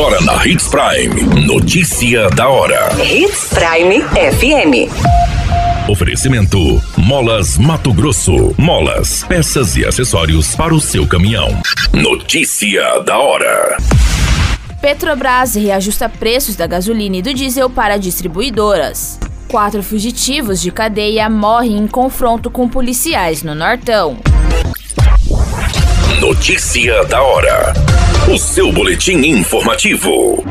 Agora na Hits Prime. Notícia da hora. Hits Prime FM. Oferecimento: Molas Mato Grosso. Molas, peças e acessórios para o seu caminhão. Notícia da hora. Petrobras reajusta preços da gasolina e do diesel para distribuidoras. Quatro fugitivos de cadeia morrem em confronto com policiais no Nortão. Notícia da hora. O seu boletim informativo.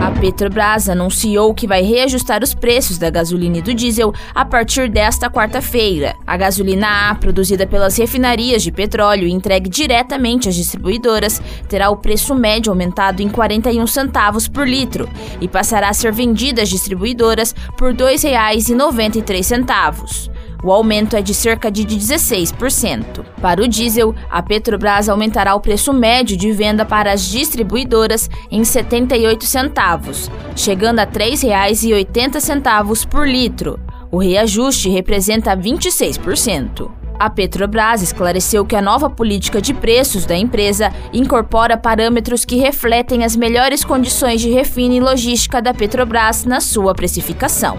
A Petrobras anunciou que vai reajustar os preços da gasolina e do diesel a partir desta quarta-feira. A gasolina A, produzida pelas refinarias de petróleo e entregue diretamente às distribuidoras, terá o preço médio aumentado em 41 centavos por litro e passará a ser vendida às distribuidoras por R$ 2,93. O aumento é de cerca de 16%. Para o diesel, a Petrobras aumentará o preço médio de venda para as distribuidoras em 78 centavos, chegando a R$ 3,80 por litro. O reajuste representa 26%. A Petrobras esclareceu que a nova política de preços da empresa incorpora parâmetros que refletem as melhores condições de refino e logística da Petrobras na sua precificação.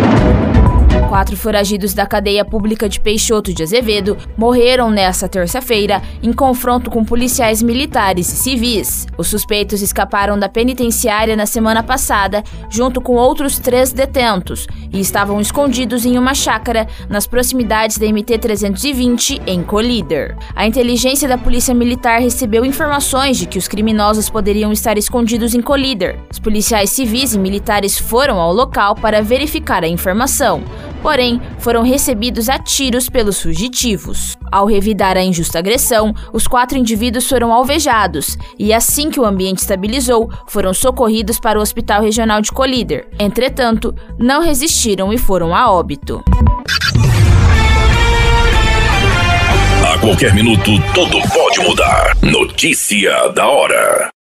Quatro foragidos da cadeia pública de Peixoto de Azevedo morreram nesta terça-feira em confronto com policiais militares e civis. Os suspeitos escaparam da penitenciária na semana passada, junto com outros três detentos, e estavam escondidos em uma chácara nas proximidades da MT-320, em Colíder. A inteligência da Polícia Militar recebeu informações de que os criminosos poderiam estar escondidos em Colíder. Os policiais civis e militares foram ao local para verificar a informação porém foram recebidos a tiros pelos fugitivos. Ao revidar a injusta agressão, os quatro indivíduos foram alvejados e, assim que o ambiente estabilizou, foram socorridos para o Hospital Regional de Colíder. Entretanto, não resistiram e foram a óbito. A qualquer minuto, tudo pode mudar. Notícia da hora.